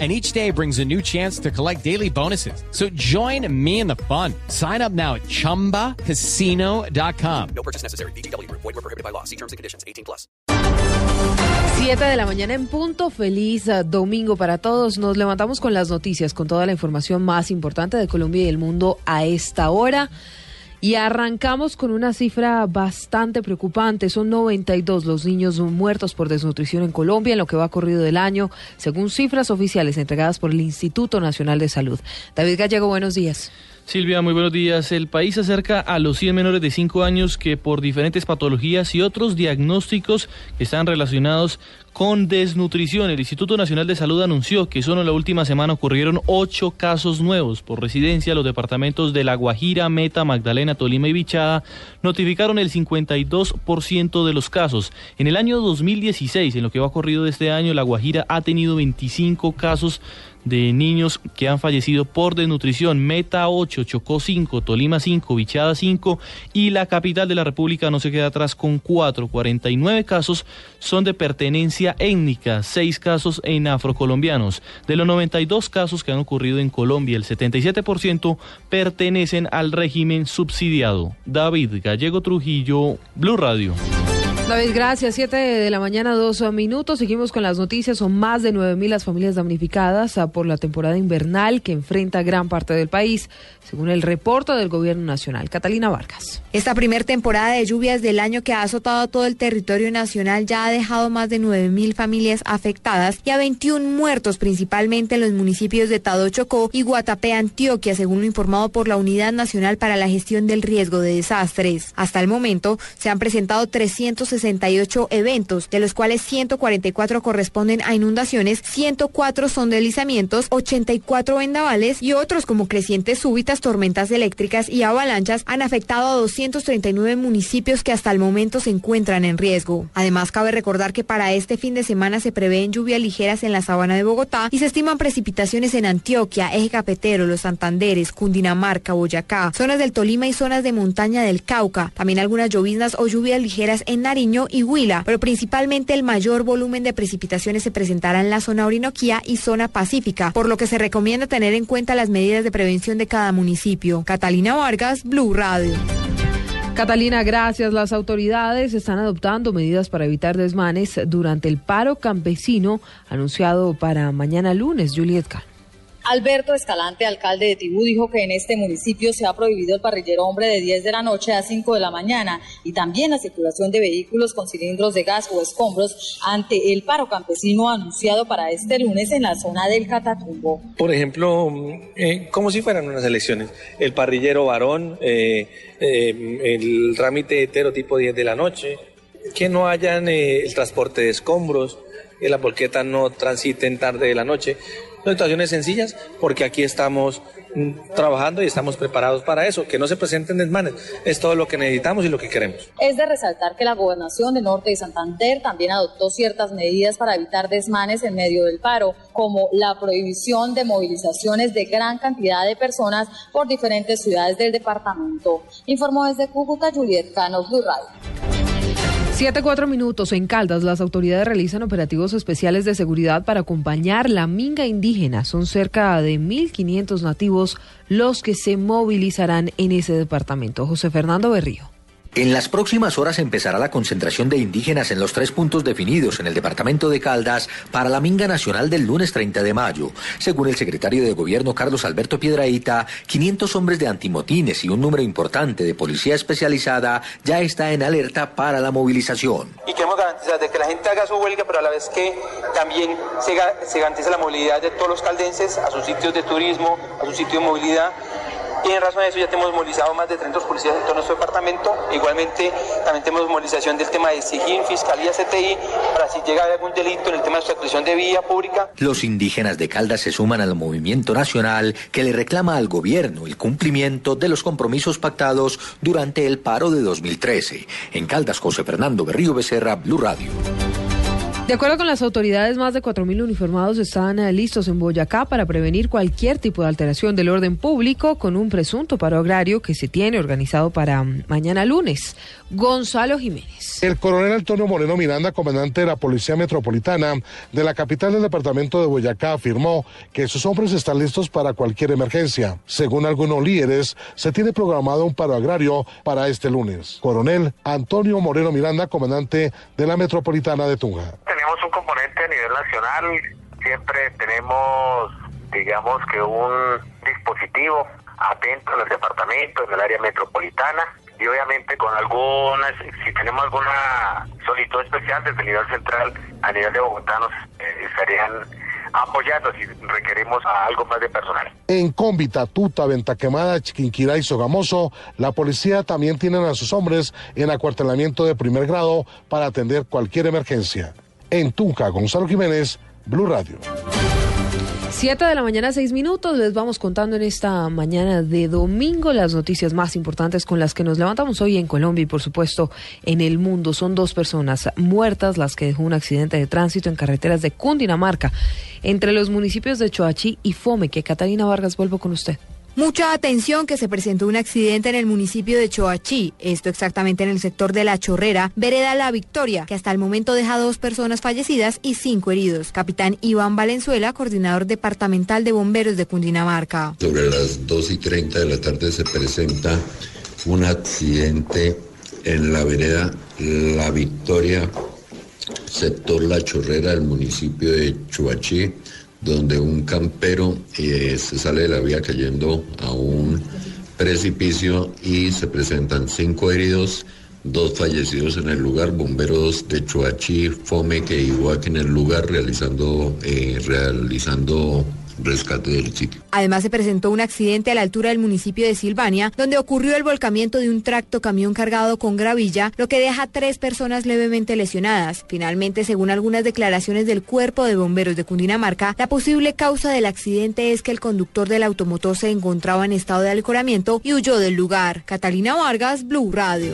and each day brings a new chance to collect daily bonuses. So join me in the fun. Sign up now at ChumbaCasino.com. No purchase necessary. BGW. Void were prohibited by law. See terms and conditions. 18 plus. 7 de la mañana en punto. Feliz uh, domingo para todos. Nos levantamos con las noticias, con toda la información más importante de Colombia y del mundo a esta hora. Y arrancamos con una cifra bastante preocupante. Son 92 los niños muertos por desnutrición en Colombia en lo que va corrido del año, según cifras oficiales entregadas por el Instituto Nacional de Salud. David Gallego, buenos días. Silvia, muy buenos días. El país acerca a los 100 menores de 5 años que por diferentes patologías y otros diagnósticos que están relacionados con desnutrición. El Instituto Nacional de Salud anunció que solo en la última semana ocurrieron ocho casos nuevos por residencia. Los departamentos de La Guajira, Meta, Magdalena, Tolima y Bichada notificaron el 52% de los casos. En el año 2016, en lo que va ocurrido de este año, La Guajira ha tenido 25 casos de niños que han fallecido por desnutrición. Meta 8, Chocó 5, Tolima 5, Bichada 5 y la capital de la República no se queda atrás con 4. 49 casos son de pertenencia étnica, 6 casos en afrocolombianos. De los 92 casos que han ocurrido en Colombia, el 77% pertenecen al régimen subsidiado. David Gallego Trujillo, Blue Radio. David, gracias. Siete de la mañana, dos minutos. Seguimos con las noticias. Son más de nueve mil las familias damnificadas ah, por la temporada invernal que enfrenta gran parte del país, según el reporte del Gobierno Nacional. Catalina Vargas. Esta primer temporada de lluvias del año que ha azotado todo el territorio nacional ya ha dejado más de nueve mil familias afectadas y a 21 muertos, principalmente en los municipios de Tado Chocó y Guatapé, Antioquia, según lo informado por la Unidad Nacional para la Gestión del Riesgo de Desastres. Hasta el momento se han presentado 300 68 eventos, de los cuales 144 corresponden a inundaciones, 104 son deslizamientos, 84 vendavales y otros como crecientes súbitas, tormentas eléctricas y avalanchas han afectado a 239 municipios que hasta el momento se encuentran en riesgo. Además, cabe recordar que para este fin de semana se prevén lluvias ligeras en la sabana de Bogotá y se estiman precipitaciones en Antioquia, Eje Cafetero, Los Santanderes, Cundinamarca, Boyacá, zonas del Tolima y zonas de montaña del Cauca. También algunas lloviznas o lluvias ligeras en Nariño y Huila, pero principalmente el mayor volumen de precipitaciones se presentará en la zona Orinoquía y zona Pacífica, por lo que se recomienda tener en cuenta las medidas de prevención de cada municipio. Catalina Vargas, Blue Radio. Catalina, gracias. Las autoridades están adoptando medidas para evitar desmanes durante el paro campesino anunciado para mañana lunes. Juliet Kahn. Alberto Escalante, alcalde de Tibú, dijo que en este municipio se ha prohibido el parrillero hombre de 10 de la noche a 5 de la mañana y también la circulación de vehículos con cilindros de gas o escombros ante el paro campesino anunciado para este lunes en la zona del Catatumbo. Por ejemplo, eh, como si fueran unas elecciones, el parrillero varón, eh, eh, el trámite hetero tipo 10 de la noche, que no hayan el transporte de escombros, que las volquetas no transiten tarde de la noche. Son situaciones sencillas porque aquí estamos mm, trabajando y estamos preparados para eso, que no se presenten desmanes. Es todo lo que necesitamos y lo que queremos. Es de resaltar que la gobernación de Norte de Santander también adoptó ciertas medidas para evitar desmanes en medio del paro, como la prohibición de movilizaciones de gran cantidad de personas por diferentes ciudades del departamento. Informó desde Cúcuta Juliet Cano, Blue Radio. Siete cuatro minutos en Caldas, las autoridades realizan operativos especiales de seguridad para acompañar la minga indígena. Son cerca de 1.500 nativos los que se movilizarán en ese departamento. José Fernando Berrío. En las próximas horas empezará la concentración de indígenas en los tres puntos definidos en el departamento de Caldas para la Minga Nacional del lunes 30 de mayo. Según el secretario de Gobierno Carlos Alberto Piedraíta, 500 hombres de antimotines y un número importante de policía especializada ya está en alerta para la movilización. Y queremos garantizar de que la gente haga su huelga, pero a la vez que también se, garantice la movilidad de todos los caldenses a sus sitios de turismo, a sus sitios de movilidad y en razón de eso ya tenemos movilizado más de 300 policías en todo nuestro departamento. Igualmente también tenemos movilización del tema de SIGIN, Fiscalía, CTI, para si llega a haber algún delito en el tema de obstrucción de vía pública. Los indígenas de Caldas se suman al movimiento nacional que le reclama al gobierno el cumplimiento de los compromisos pactados durante el paro de 2013. En Caldas, José Fernando Berrío Becerra, Blue Radio. De acuerdo con las autoridades, más de 4.000 uniformados están eh, listos en Boyacá para prevenir cualquier tipo de alteración del orden público con un presunto paro agrario que se tiene organizado para mm, mañana lunes. Gonzalo Jiménez. El coronel Antonio Moreno Miranda, comandante de la Policía Metropolitana de la capital del departamento de Boyacá, afirmó que sus hombres están listos para cualquier emergencia. Según algunos líderes, se tiene programado un paro agrario para este lunes. Coronel Antonio Moreno Miranda, comandante de la Metropolitana de Tunja tenemos un componente a nivel nacional, siempre tenemos, digamos que un dispositivo atento en el departamento, en el área metropolitana, y obviamente con algunas, si tenemos alguna solicitud especial desde el nivel central, a nivel de Bogotá nos eh, estarían apoyando si requerimos algo más de personal. En Cómbita, Tuta, Ventaquemada, Chiquinquirá y Sogamoso, la policía también tiene a sus hombres en acuartelamiento de primer grado para atender cualquier emergencia. En Tunca, Gonzalo Jiménez, Blue Radio. Siete de la mañana, seis minutos. Les vamos contando en esta mañana de domingo las noticias más importantes con las que nos levantamos hoy en Colombia y, por supuesto, en el mundo. Son dos personas muertas las que dejó un accidente de tránsito en carreteras de Cundinamarca, entre los municipios de Choachí y Fome. Que Catalina Vargas, vuelvo con usted. Mucha atención que se presentó un accidente en el municipio de Choachí, esto exactamente en el sector de La Chorrera, Vereda La Victoria, que hasta el momento deja dos personas fallecidas y cinco heridos. Capitán Iván Valenzuela, coordinador departamental de bomberos de Cundinamarca. Sobre las 2 y 30 de la tarde se presenta un accidente en la vereda La Victoria, sector La Chorrera del municipio de Choachí donde un campero eh, se sale de la vía cayendo a un precipicio y se presentan cinco heridos, dos fallecidos en el lugar, bomberos de Chuachi, Fome, que igual que en el lugar realizando, eh, realizando rescate del sitio. Además se presentó un accidente a la altura del municipio de Silvania, donde ocurrió el volcamiento de un tracto camión cargado con gravilla, lo que deja tres personas levemente lesionadas. Finalmente, según algunas declaraciones del cuerpo de bomberos de Cundinamarca, la posible causa del accidente es que el conductor del automotor se encontraba en estado de alcoramiento y huyó del lugar. Catalina Vargas, Blue Radio.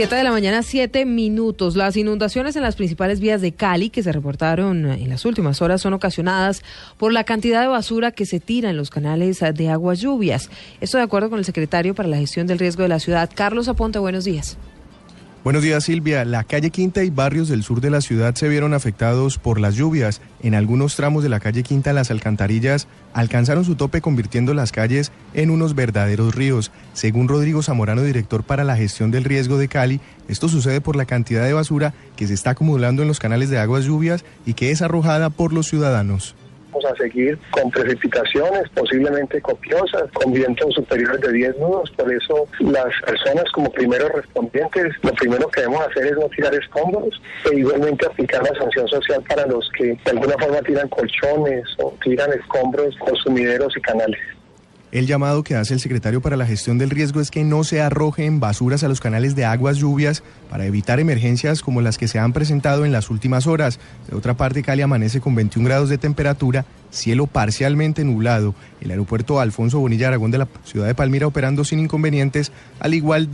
7 de la mañana, 7 minutos. Las inundaciones en las principales vías de Cali que se reportaron en las últimas horas son ocasionadas por la cantidad de basura que se tira en los canales de aguas lluvias. Esto de acuerdo con el secretario para la gestión del riesgo de la ciudad, Carlos Aponte. Buenos días. Buenos días Silvia. La calle Quinta y barrios del sur de la ciudad se vieron afectados por las lluvias. En algunos tramos de la calle Quinta las alcantarillas alcanzaron su tope convirtiendo las calles en unos verdaderos ríos. Según Rodrigo Zamorano, director para la gestión del riesgo de Cali, esto sucede por la cantidad de basura que se está acumulando en los canales de aguas lluvias y que es arrojada por los ciudadanos vamos a seguir con precipitaciones posiblemente copiosas, con vientos superiores de 10 nudos. Por eso las personas como primeros respondientes, lo primero que debemos hacer es no tirar escombros e igualmente aplicar la sanción social para los que de alguna forma tiran colchones o tiran escombros consumideros y canales. El llamado que hace el secretario para la gestión del riesgo es que no se arrojen basuras a los canales de aguas lluvias para evitar emergencias como las que se han presentado en las últimas horas. De otra parte, Cali amanece con 21 grados de temperatura, cielo parcialmente nublado. El aeropuerto Alfonso Bonilla Aragón de la ciudad de Palmira operando sin inconvenientes, al igual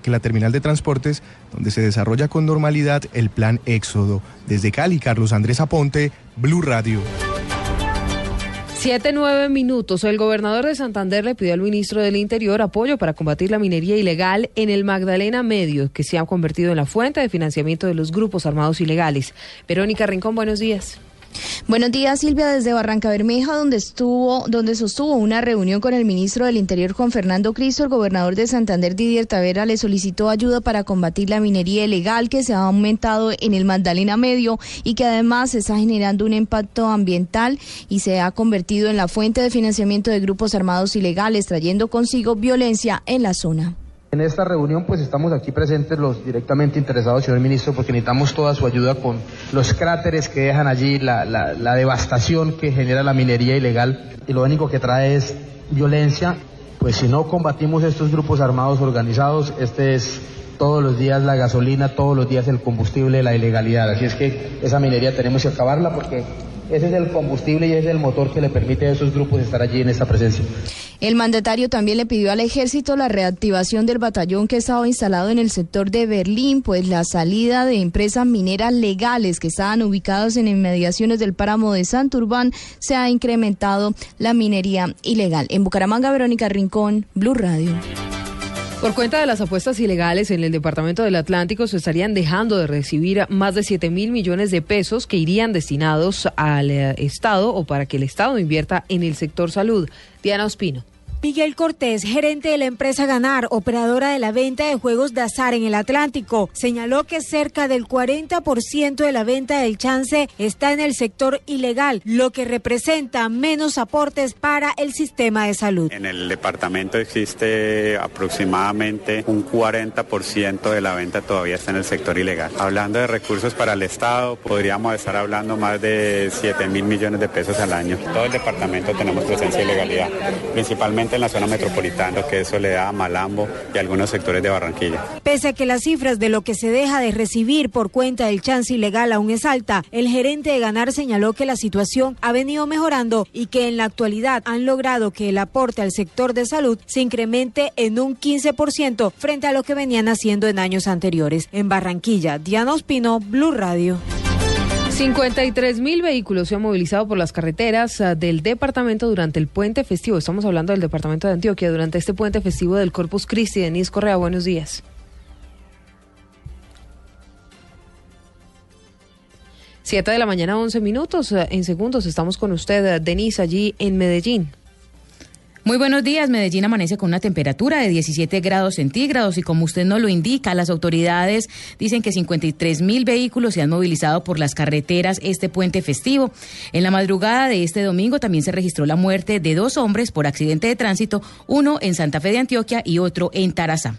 que la terminal de transportes, donde se desarrolla con normalidad el plan Éxodo. Desde Cali, Carlos Andrés Aponte, Blue Radio. Siete, nueve minutos. El gobernador de Santander le pidió al ministro del Interior apoyo para combatir la minería ilegal en el Magdalena Medio, que se ha convertido en la fuente de financiamiento de los grupos armados ilegales. Verónica Rincón, buenos días. Buenos días, Silvia, desde Barranca Bermeja, donde estuvo, donde sostuvo una reunión con el ministro del Interior, Juan Fernando Cristo, el gobernador de Santander, Didier Tavera, le solicitó ayuda para combatir la minería ilegal que se ha aumentado en el Magdalena Medio y que además está generando un impacto ambiental y se ha convertido en la fuente de financiamiento de grupos armados ilegales, trayendo consigo violencia en la zona. En esta reunión pues estamos aquí presentes los directamente interesados, señor ministro, porque necesitamos toda su ayuda con los cráteres que dejan allí, la, la, devastación que genera la minería ilegal y lo único que trae es violencia pues si no combatimos estos grupos armados organizados, este es todos los días la gasolina, todos los días el combustible, la ilegalidad. Así es que esa minería tenemos que acabarla porque ese es el combustible y ese es el motor que le permite a esos grupos estar allí en esta presencia. El mandatario también le pidió al ejército la reactivación del batallón que estaba instalado en el sector de Berlín, pues la salida de empresas mineras legales que estaban ubicadas en inmediaciones del páramo de Santurbán se ha incrementado la minería ilegal. En Bucaramanga, Verónica Rincón, Blue Radio. Por cuenta de las apuestas ilegales en el Departamento del Atlántico, se estarían dejando de recibir más de 7 mil millones de pesos que irían destinados al eh, Estado o para que el Estado invierta en el sector salud. Diana Ospino. Miguel Cortés, gerente de la empresa Ganar, operadora de la venta de juegos de azar en el Atlántico, señaló que cerca del 40% de la venta del chance está en el sector ilegal, lo que representa menos aportes para el sistema de salud. En el departamento existe aproximadamente un 40% de la venta todavía está en el sector ilegal. Hablando de recursos para el Estado, podríamos estar hablando más de 7 mil millones de pesos al año. Todo el departamento tenemos presencia de ilegalidad, principalmente en la zona metropolitana, que es Soledad, Malambo y algunos sectores de Barranquilla. Pese a que las cifras de lo que se deja de recibir por cuenta del chance ilegal aún es alta, el gerente de Ganar señaló que la situación ha venido mejorando y que en la actualidad han logrado que el aporte al sector de salud se incremente en un 15% frente a lo que venían haciendo en años anteriores. En Barranquilla, Diana Ospino, Blue Radio. 53 mil vehículos se han movilizado por las carreteras uh, del departamento durante el puente festivo. Estamos hablando del departamento de Antioquia durante este puente festivo del Corpus Christi. Denise Correa, buenos días. Siete de la mañana, 11 minutos. Uh, en segundos estamos con usted, uh, Denise, allí en Medellín. Muy buenos días. Medellín amanece con una temperatura de 17 grados centígrados y como usted nos lo indica, las autoridades dicen que 53 mil vehículos se han movilizado por las carreteras este puente festivo. En la madrugada de este domingo también se registró la muerte de dos hombres por accidente de tránsito, uno en Santa Fe de Antioquia y otro en Tarazá.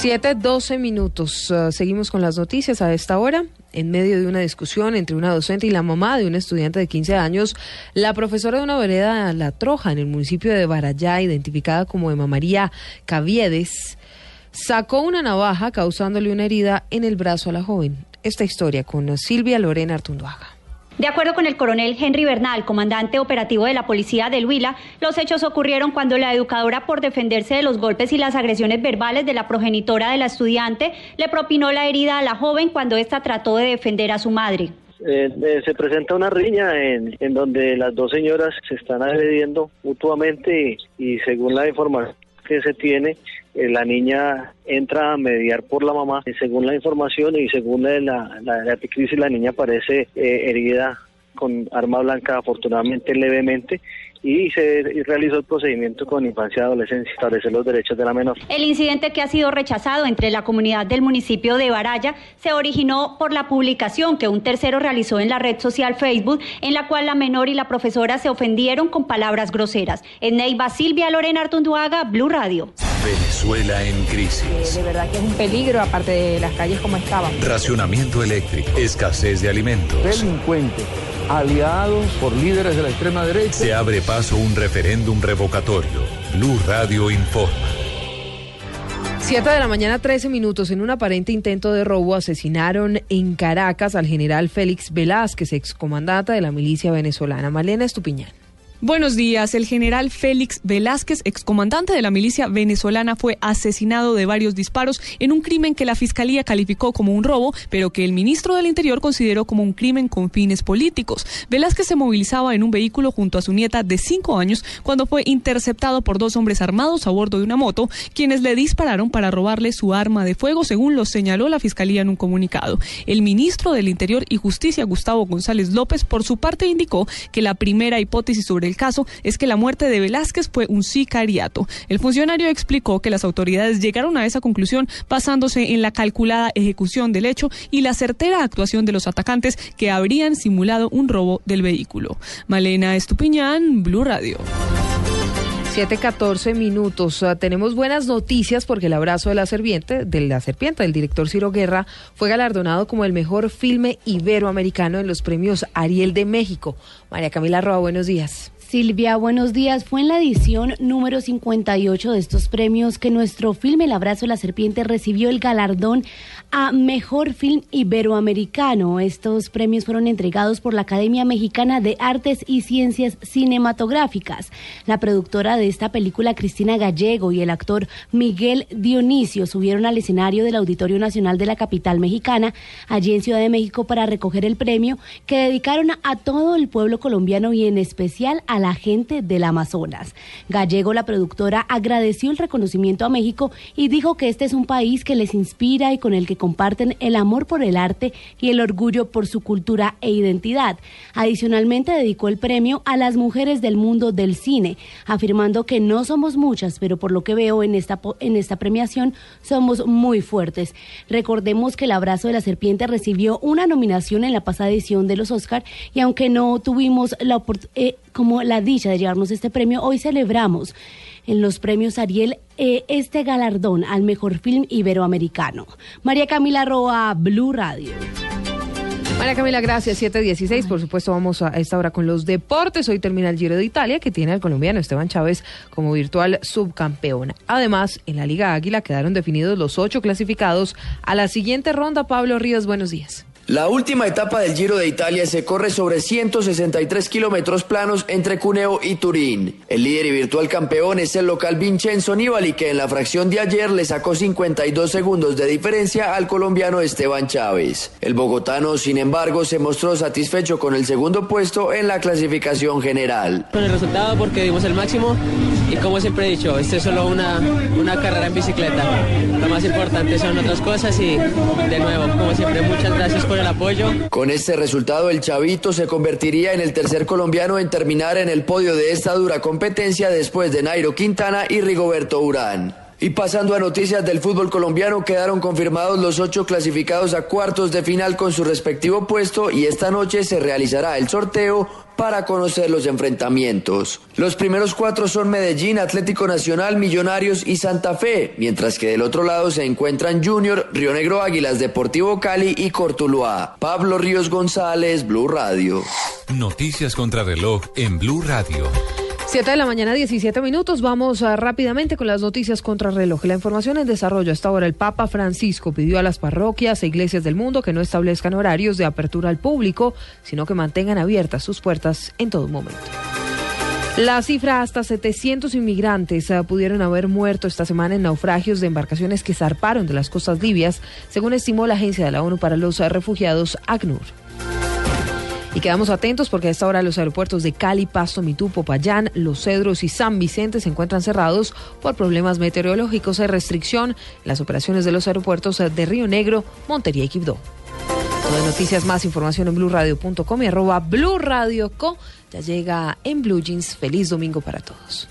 Siete, doce minutos. Uh, seguimos con las noticias a esta hora. En medio de una discusión entre una docente y la mamá de un estudiante de 15 años, la profesora de una vereda La Troja, en el municipio de Barayá, identificada como Emma María Caviedes, sacó una navaja causándole una herida en el brazo a la joven. Esta historia con Silvia Lorena Artunduaga. De acuerdo con el coronel Henry Bernal, comandante operativo de la policía del Huila, los hechos ocurrieron cuando la educadora, por defenderse de los golpes y las agresiones verbales de la progenitora de la estudiante, le propinó la herida a la joven cuando ésta trató de defender a su madre. Eh, eh, se presenta una riña en, en, donde las dos señoras se están agrediendo mutuamente y, y según la información que se tiene, eh, la niña entra a mediar por la mamá. Y según la información y según la, la, la crisis, la niña aparece eh, herida con arma blanca, afortunadamente levemente, y se realizó el procedimiento con infancia y adolescencia, establecer los derechos de la menor. El incidente que ha sido rechazado entre la comunidad del municipio de Baraya se originó por la publicación que un tercero realizó en la red social Facebook, en la cual la menor y la profesora se ofendieron con palabras groseras. En Neiva, Silvia Lorena Artunduaga, Blue Radio. Venezuela en crisis. de verdad que es un peligro, aparte de las calles como estaban. Racionamiento eléctrico, escasez de alimentos. Delincuentes aliados por líderes de la extrema derecha. Se abre paso un referéndum revocatorio. Blue Radio informa. 7 de la mañana, 13 minutos. En un aparente intento de robo asesinaron en Caracas al general Félix Velázquez, excomandante de la milicia venezolana. Malena Estupiñán. Buenos días. El general Félix Velázquez, excomandante de la milicia venezolana, fue asesinado de varios disparos en un crimen que la Fiscalía calificó como un robo, pero que el ministro del Interior consideró como un crimen con fines políticos. Velázquez se movilizaba en un vehículo junto a su nieta de cinco años cuando fue interceptado por dos hombres armados a bordo de una moto, quienes le dispararon para robarle su arma de fuego, según lo señaló la Fiscalía en un comunicado. El ministro del Interior y Justicia, Gustavo González López, por su parte indicó que la primera hipótesis sobre el caso es que la muerte de Velázquez fue un sicariato. El funcionario explicó que las autoridades llegaron a esa conclusión basándose en la calculada ejecución del hecho y la certera actuación de los atacantes que habrían simulado un robo del vehículo. Malena Estupiñán, Blue Radio. 7:14 minutos. Uh, tenemos buenas noticias porque el abrazo de la serpiente, de la serpiente, del director Ciro Guerra, fue galardonado como el mejor filme iberoamericano en los premios Ariel de México. María Camila Roa, buenos días. Silvia, buenos días. Fue en la edición número 58 de estos premios que nuestro filme El abrazo de la serpiente recibió el galardón a Mejor Film Iberoamericano. Estos premios fueron entregados por la Academia Mexicana de Artes y Ciencias Cinematográficas. La productora de esta película, Cristina Gallego, y el actor Miguel Dionisio subieron al escenario del Auditorio Nacional de la capital mexicana, allí en Ciudad de México, para recoger el premio que dedicaron a todo el pueblo colombiano y en especial a la gente del Amazonas. Gallego, la productora, agradeció el reconocimiento a México y dijo que este es un país que les inspira y con el que comparten el amor por el arte y el orgullo por su cultura e identidad. Adicionalmente, dedicó el premio a las mujeres del mundo del cine, afirmando que no somos muchas, pero por lo que veo en esta, en esta premiación somos muy fuertes. Recordemos que El Abrazo de la Serpiente recibió una nominación en la pasada edición de los Oscar y aunque no tuvimos la eh, como la dicha de llevarnos este premio, hoy celebramos en los premios Ariel eh, este galardón al mejor film iberoamericano. María Camila Roa, Blue Radio. María Camila, gracias. 716. Por supuesto, vamos a esta hora con los deportes. Hoy termina el Giro de Italia, que tiene al colombiano Esteban Chávez como virtual subcampeón. Además, en la Liga Águila quedaron definidos los ocho clasificados a la siguiente ronda. Pablo Ríos, buenos días. La última etapa del Giro de Italia se corre sobre 163 kilómetros planos entre Cuneo y Turín. El líder y virtual campeón es el local Vincenzo Nibali, que en la fracción de ayer le sacó 52 segundos de diferencia al colombiano Esteban Chávez. El bogotano, sin embargo, se mostró satisfecho con el segundo puesto en la clasificación general. Con el resultado porque dimos el máximo y como siempre he dicho, esto es solo una, una carrera en bicicleta. Lo más importante son otras cosas y de nuevo, como siempre, muchas gracias por el apoyo. Con este resultado, el Chavito se convertiría en el tercer colombiano en terminar en el podio de esta dura competencia después de Nairo Quintana y Rigoberto Urán. Y pasando a noticias del fútbol colombiano, quedaron confirmados los ocho clasificados a cuartos de final con su respectivo puesto y esta noche se realizará el sorteo para conocer los enfrentamientos. Los primeros cuatro son Medellín, Atlético Nacional, Millonarios y Santa Fe, mientras que del otro lado se encuentran Junior, Río Negro Águilas, Deportivo Cali y Cortuluá. Pablo Ríos González, Blue Radio. Noticias contra reloj en Blue Radio. 7 de la mañana, 17 minutos. Vamos a, rápidamente con las noticias contra reloj. La información en desarrollo. Hasta ahora, el Papa Francisco pidió a las parroquias e iglesias del mundo que no establezcan horarios de apertura al público, sino que mantengan abiertas sus puertas en todo momento. La cifra hasta 700 inmigrantes uh, pudieron haber muerto esta semana en naufragios de embarcaciones que zarparon de las costas libias, según estimó la Agencia de la ONU para los Refugiados, ACNUR. Y quedamos atentos porque a esta hora los aeropuertos de Cali, Pasto, Mitú, Popayán, Los Cedros y San Vicente se encuentran cerrados por problemas meteorológicos y restricción en las operaciones de los aeropuertos de Río Negro, Montería y Quibdó. Todas noticias más información en blurradio.com y arroba blurradioco. Ya llega en Blue Jeans. Feliz domingo para todos.